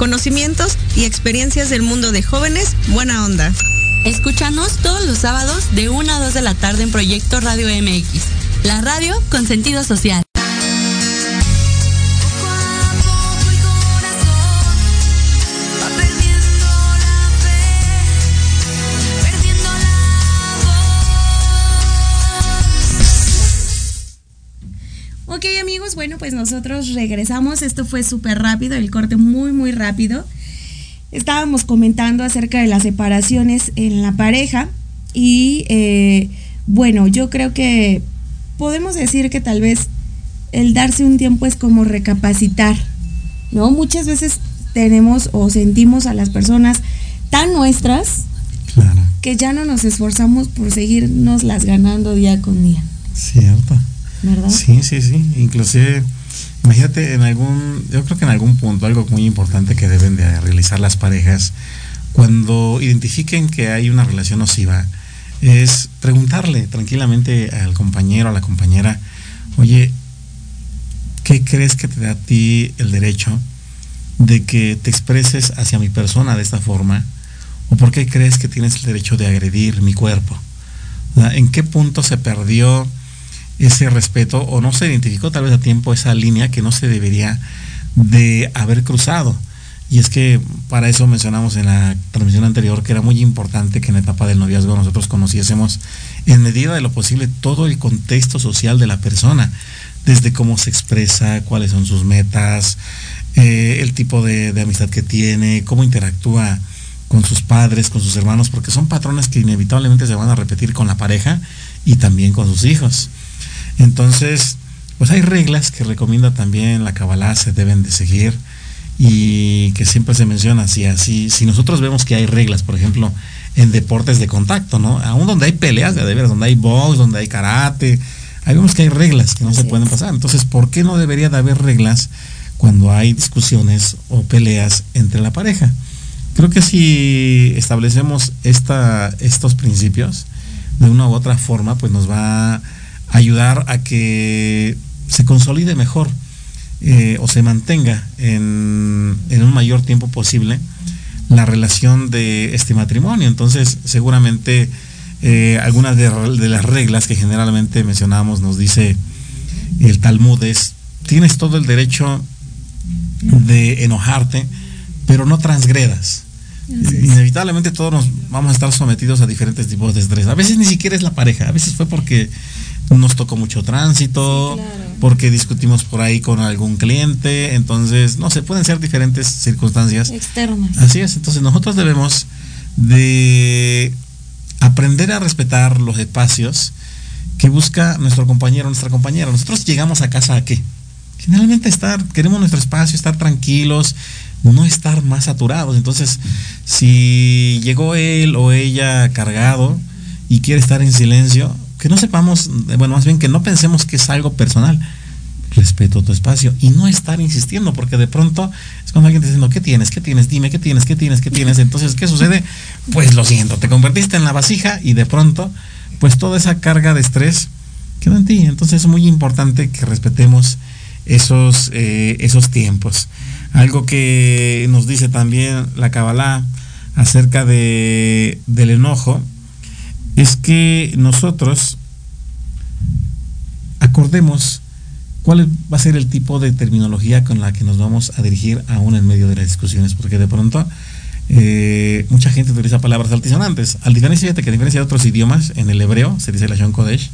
conocimientos y experiencias del mundo de jóvenes buena onda. Escúchanos todos los sábados de 1 a 2 de la tarde en Proyecto Radio MX, la radio con sentido social. Amigos, bueno pues nosotros regresamos, esto fue súper rápido, el corte muy muy rápido. Estábamos comentando acerca de las separaciones en la pareja y eh, bueno, yo creo que podemos decir que tal vez el darse un tiempo es como recapacitar, ¿no? Muchas veces tenemos o sentimos a las personas tan nuestras que ya no nos esforzamos por seguirnos las ganando día con día. Cierto. Sí, sí, sí. Inclusive, imagínate en algún, yo creo que en algún punto, algo muy importante que deben de realizar las parejas, cuando identifiquen que hay una relación nociva, es preguntarle tranquilamente al compañero, a la compañera, oye, ¿qué crees que te da a ti el derecho de que te expreses hacia mi persona de esta forma? ¿O por qué crees que tienes el derecho de agredir mi cuerpo? ¿En qué punto se perdió ese respeto o no se identificó tal vez a tiempo esa línea que no se debería de haber cruzado. Y es que para eso mencionamos en la transmisión anterior que era muy importante que en la etapa del noviazgo nosotros conociésemos en medida de lo posible todo el contexto social de la persona, desde cómo se expresa, cuáles son sus metas, eh, el tipo de, de amistad que tiene, cómo interactúa con sus padres, con sus hermanos, porque son patrones que inevitablemente se van a repetir con la pareja y también con sus hijos. Entonces, pues hay reglas que recomienda también la Kabbalah, se deben de seguir y que siempre se menciona si así, si nosotros vemos que hay reglas, por ejemplo, en deportes de contacto, ¿no? Aún donde hay peleas, de veras, donde hay box, donde hay karate, ahí vemos que hay reglas que no se pueden pasar. Entonces, ¿por qué no debería de haber reglas cuando hay discusiones o peleas entre la pareja? Creo que si establecemos esta, estos principios de una u otra forma, pues nos va a ayudar a que se consolide mejor eh, o se mantenga en, un mayor tiempo posible la relación de este matrimonio. Entonces, seguramente eh, algunas de, las reglas que generalmente mencionamos nos dice el Talmud es, tienes todo el derecho de enojarte, pero no transgredas. Inevitablemente todos nos vamos a estar sometidos a diferentes tipos de estrés. A veces ni siquiera es la pareja, a veces fue porque nos tocó mucho tránsito, porque discutimos por ahí con algún cliente, entonces, no sé, pueden ser diferentes circunstancias. Externas. Así es, entonces nosotros debemos de aprender a respetar los espacios que busca nuestro compañero, nuestra compañera. Nosotros llegamos a casa a qué? Generalmente estar, queremos nuestro espacio, estar tranquilos, no estar más saturados. Entonces, si llegó él o ella cargado y quiere estar en silencio, que no sepamos, bueno, más bien que no pensemos que es algo personal. Respeto tu espacio y no estar insistiendo, porque de pronto es cuando alguien te dice, ¿qué tienes? ¿Qué tienes? Dime, ¿qué tienes? ¿Qué tienes? ¿Qué tienes? Entonces, ¿qué sucede? Pues lo siento, te convertiste en la vasija y de pronto, pues toda esa carga de estrés queda en ti. Entonces es muy importante que respetemos esos, eh, esos tiempos. Algo que nos dice también la Kabbalah acerca de, del enojo es que nosotros acordemos cuál va a ser el tipo de terminología con la que nos vamos a dirigir aún en medio de las discusiones, porque de pronto eh, mucha gente utiliza palabras altisonantes. Al diferencia de que a diferencia de otros idiomas, en el hebreo, se dice la Shon Kodesh,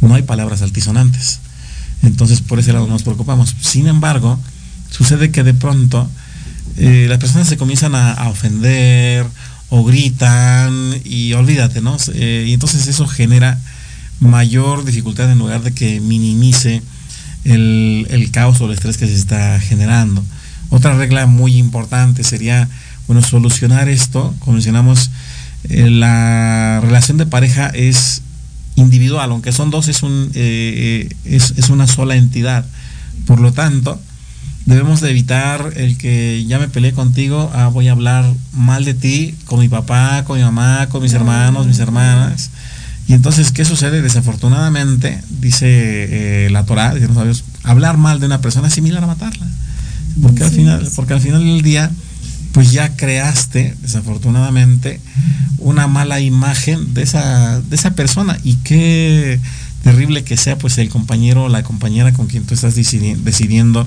no hay palabras altisonantes. Entonces por ese lado nos preocupamos. Sin embargo, sucede que de pronto eh, las personas se comienzan a ofender o gritan y olvídate, ¿no? Eh, y entonces eso genera mayor dificultad en lugar de que minimice el, caos o el estrés que se está generando. Otra regla muy importante sería, bueno, solucionar esto, como mencionamos, eh, la relación de pareja es individual, aunque son dos, es, un, eh, es, es una sola entidad. Por lo tanto, debemos de evitar el que ya me peleé contigo, ah, voy a hablar mal de ti con mi papá, con mi mamá, con mis hermanos, mis hermanas. Y entonces, ¿qué sucede? Desafortunadamente, dice eh, la Torah, dice los hablar mal de una persona es similar a matarla. Porque al final, porque al final del día, pues ya creaste, desafortunadamente, una mala imagen de esa, de esa persona. Y qué terrible que sea pues el compañero o la compañera con quien tú estás decidiendo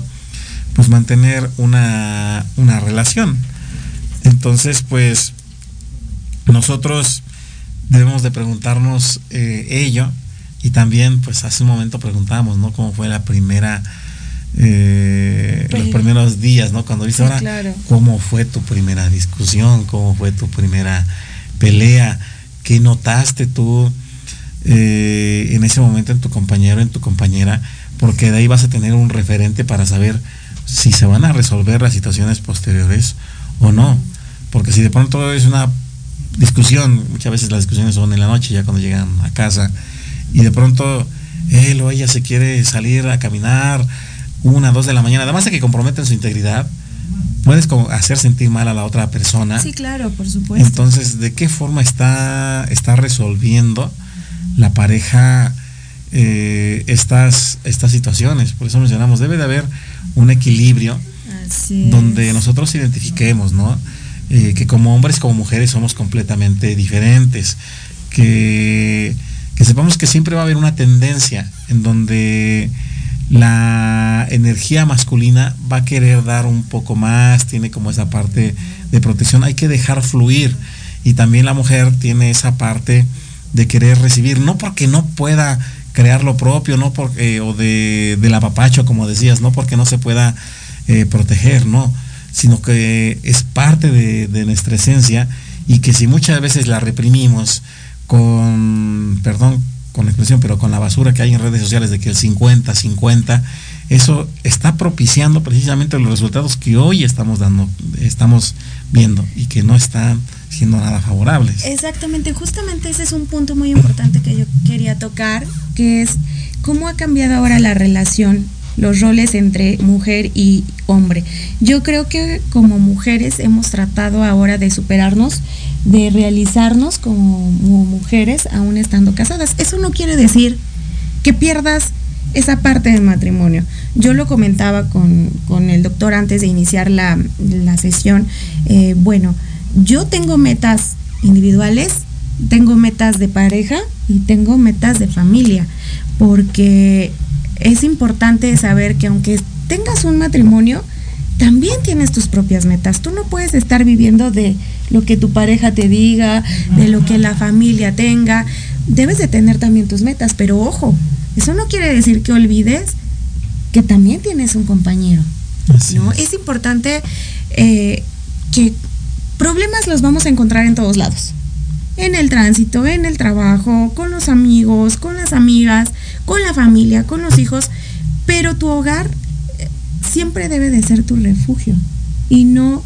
pues mantener una, relación. Entonces, pues nosotros debemos de preguntarnos eh, ello y también pues hace un momento preguntamos, ¿no? ¿Cómo fue la primera, eh, los primeros días, ¿no? Cuando dice ahora, ¿cómo fue tu primera discusión? ¿Cómo fue tu primera pelea? ¿Qué notaste tú eh, en ese momento en tu compañero, en tu compañera? Porque de ahí vas a tener un referente para saber si se van a resolver las situaciones posteriores o no. Porque si de pronto es una discusión, muchas veces las discusiones son en la noche, ya cuando llegan a casa, y de pronto él o ella se quiere salir a caminar una, dos de la mañana, además de que comprometen su integridad, puedes hacer sentir mal a la otra persona. Sí, claro, por supuesto. Entonces, ¿de qué forma está, está resolviendo la pareja eh, estas, estas situaciones? Por eso mencionamos, debe de haber un equilibrio donde nosotros identifiquemos, ¿no? Eh, que como hombres, como mujeres somos completamente diferentes, que, sepamos que siempre va a haber una tendencia en donde la energía masculina va a querer dar un poco más, tiene como esa parte de protección, hay que dejar fluir. Y también la mujer tiene esa parte de querer recibir, no porque no pueda crear lo propio, no porque, o de, del apapacho, como decías, no porque no se pueda eh, proteger, no, sino que es parte de, de nuestra esencia y que si muchas veces la reprimimos con, perdón, con la expresión, pero con la basura que hay en redes sociales de que el 50, 50, eso está propiciando precisamente los resultados que hoy estamos dando, estamos viendo y que no están siendo nada favorables. Exactamente, justamente ese es un punto muy importante que yo quería tocar, que es cómo ha cambiado ahora la relación, los roles entre mujer y hombre. Yo creo que como mujeres hemos tratado ahora de superarnos de realizarnos como mujeres aún estando casadas. Eso no quiere decir que pierdas esa parte del matrimonio. Yo lo comentaba con, el doctor antes de iniciar la, sesión. Eh, bueno, yo tengo metas individuales, tengo metas de pareja y tengo metas de familia, porque es importante saber que aunque tengas un matrimonio, también tienes tus propias metas. Tú no puedes estar viviendo de lo que tu pareja te diga, de lo que la familia tenga. Debes de tener también tus metas, pero ojo, eso no quiere decir que olvides que también tienes un compañero. ¿no? Es. importante eh, que problemas los vamos a encontrar en todos lados. En el tránsito, en el trabajo, con los amigos, con las amigas, con la familia, con los hijos, pero tu hogar siempre debe de ser tu refugio y no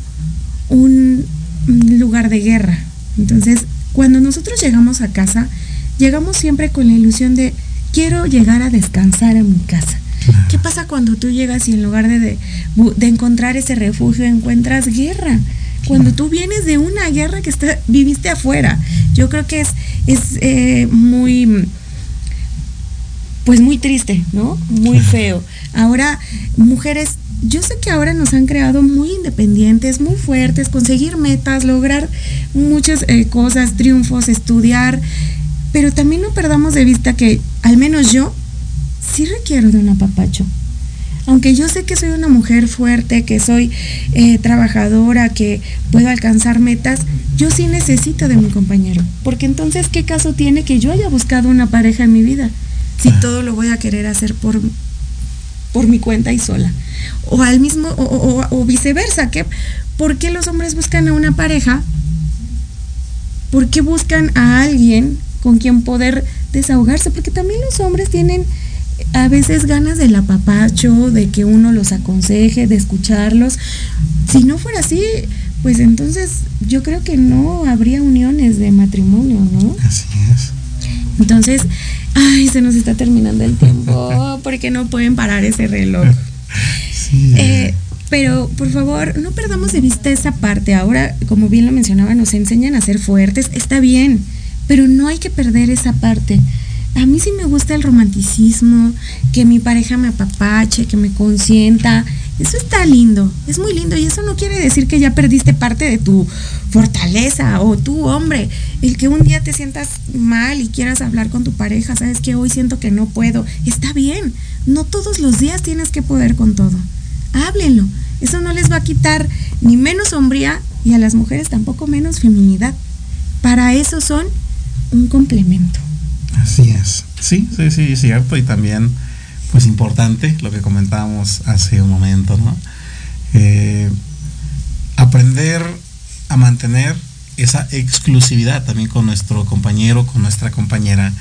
un lugar de guerra. Entonces, cuando nosotros llegamos a casa, llegamos siempre con la ilusión de quiero llegar a descansar en mi casa. ¿Qué pasa cuando tú llegas y en lugar de, de, encontrar ese refugio encuentras guerra? Cuando tú vienes de una guerra que está, viviste afuera. Yo creo que es, es eh, muy pues muy triste, ¿no? Muy feo. Ahora, mujeres, yo sé que ahora nos han creado muy independientes, muy fuertes, conseguir metas, lograr muchas eh, cosas, triunfos, estudiar, pero también no perdamos de vista que, al menos yo, sí requiero de un apapacho. Aunque yo sé que soy una mujer fuerte, que soy eh, trabajadora, que puedo alcanzar metas, yo sí necesito de mi compañero. Porque entonces, ¿qué caso tiene que yo haya buscado una pareja en mi vida? si todo lo voy a querer hacer por, por mi cuenta y sola. O al mismo, o, viceversa, que ¿por qué los hombres buscan a una pareja? ¿Por qué buscan a alguien con quien poder desahogarse? Porque también los hombres tienen a veces ganas del apapacho, de que uno los aconseje, de escucharlos. Si no fuera así, pues entonces yo creo que no habría uniones de matrimonio, ¿no? Así es. Entonces, ay, se nos está terminando el tiempo, (laughs) porque no pueden parar ese reloj. Eh, pero por favor, no perdamos de vista esa parte. Ahora, como bien lo mencionaba, nos enseñan a ser fuertes, está bien, pero no hay que perder esa parte. A mí sí me gusta el romanticismo, que mi pareja me apapache, que me consienta, eso está lindo, es muy lindo y eso no quiere decir que ya perdiste parte de tu fortaleza o tu hombre. El que un día te sientas mal y quieras hablar con tu pareja, sabes que hoy siento que no puedo, está bien. No todos los días tienes que poder con todo. Háblenlo. Eso no les va a quitar ni menos hombría y a las mujeres tampoco menos feminidad. Para eso son un complemento. Así es. Sí, sí, sí, cierto. Y también pues importante, lo que comentábamos hace un momento, ¿no? Eh, aprender a mantener esa exclusividad también con nuestro compañero, con nuestra compañera,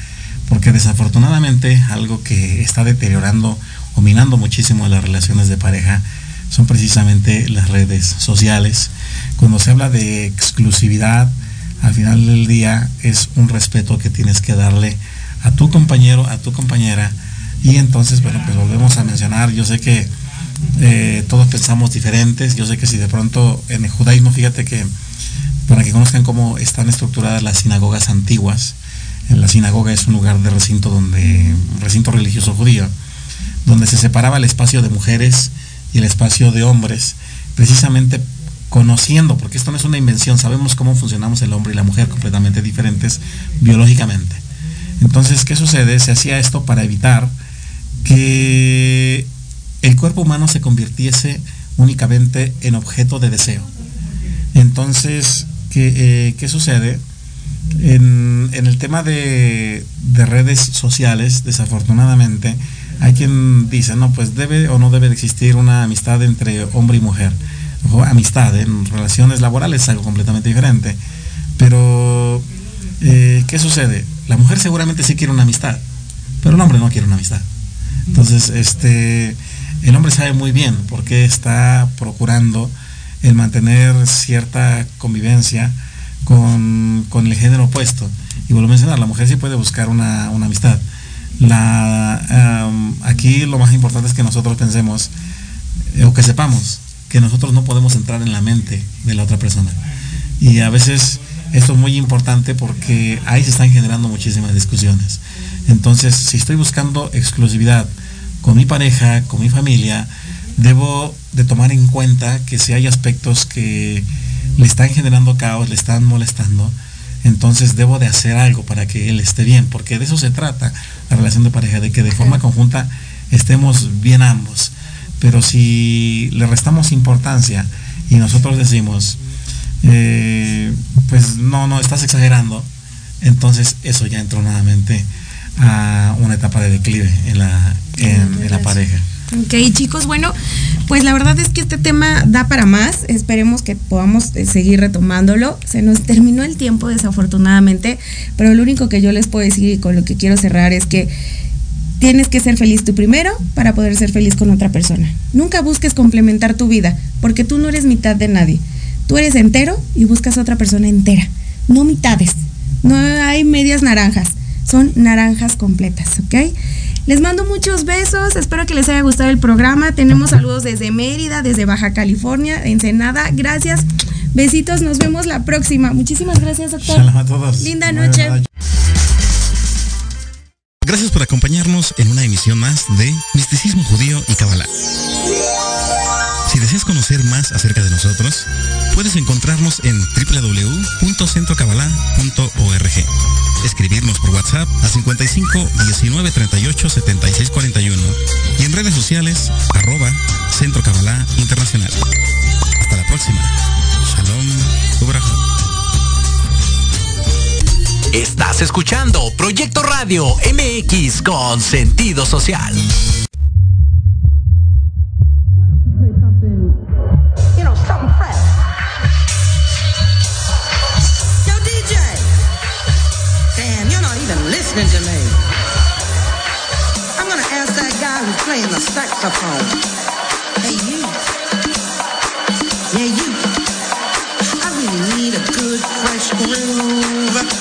porque desafortunadamente algo que está deteriorando o minando muchísimo las relaciones de pareja son precisamente las redes sociales. Cuando se habla de exclusividad, al final del día es un respeto que tienes que darle a tu compañero, a tu compañera, y entonces, bueno, pues volvemos a mencionar, yo sé que eh, todos pensamos diferentes, yo sé que si de pronto en el judaísmo, fíjate que para que conozcan cómo están estructuradas las sinagogas antiguas, en la sinagoga es un lugar de recinto donde, recinto religioso judío, donde se separaba el espacio de mujeres y el espacio de hombres, precisamente conociendo, porque esto no es una invención, sabemos cómo funcionamos el hombre y la mujer completamente diferentes biológicamente. Entonces, ¿qué sucede? Se hacía esto para evitar que el cuerpo humano se convirtiese únicamente en objeto de deseo. Entonces, ¿qué, eh, sucede? En, el tema de, redes sociales, desafortunadamente, hay quien dice, no, pues debe o no debe de existir una amistad entre hombre y mujer. Amistad en relaciones laborales es algo completamente diferente. Pero, eh, ¿qué sucede? La mujer seguramente sí quiere una amistad, pero el hombre no quiere una amistad. Entonces, este, el hombre sabe muy bien por qué está procurando el mantener cierta convivencia con, el género opuesto. Y vuelvo a mencionar, la mujer sí puede buscar una, amistad. La, aquí lo más importante es que nosotros pensemos eh, o que sepamos que nosotros no podemos entrar en la mente de la otra persona. Y a veces esto es muy importante porque ahí se están generando muchísimas discusiones. Entonces, si estoy buscando exclusividad con mi pareja, con mi familia, debo de tomar en cuenta que si hay aspectos que le están generando caos, le están molestando, entonces debo de hacer algo para que él esté bien, porque de eso se trata la relación de pareja, de que de forma conjunta estemos bien ambos. Pero si le restamos importancia y nosotros decimos, eh, pues no, no, estás exagerando, entonces eso ya entró nuevamente a una etapa de declive en la, en, la pareja. Ok, chicos, bueno, pues la verdad es que este tema da para más. Esperemos que podamos eh, seguir retomándolo. Se nos terminó el tiempo, desafortunadamente, pero lo único que yo les puedo decir y con lo que quiero cerrar es que tienes que ser feliz tú primero para poder ser feliz con otra persona. Nunca busques complementar tu vida, porque tú no eres mitad de nadie. Tú eres entero y buscas a otra persona entera, no mitades. No hay medias naranjas son naranjas completas, ¿ok? Les mando muchos besos, espero que les haya gustado el programa. Tenemos saludos desde Mérida, desde Baja California, Ensenada. Gracias, besitos, nos vemos la próxima. Muchísimas gracias, doctor. a todos. Linda noche. Gracias por acompañarnos en una emisión más de Misticismo Judío y Kabbalah. Si deseas conocer más acerca de nosotros, puedes encontrarnos en www.centrocabalá.org. Escribirnos por WhatsApp a 55 19 38 76 41 y en redes sociales arroba Centro Cabalá Internacional. Hasta la próxima. Shalom Ubraja. Estás escuchando Proyecto Radio MX con sentido social. listening to me. I'm gonna ask that guy who's playing the saxophone. Hey, you. Yeah, you. I really need a good, fresh groove.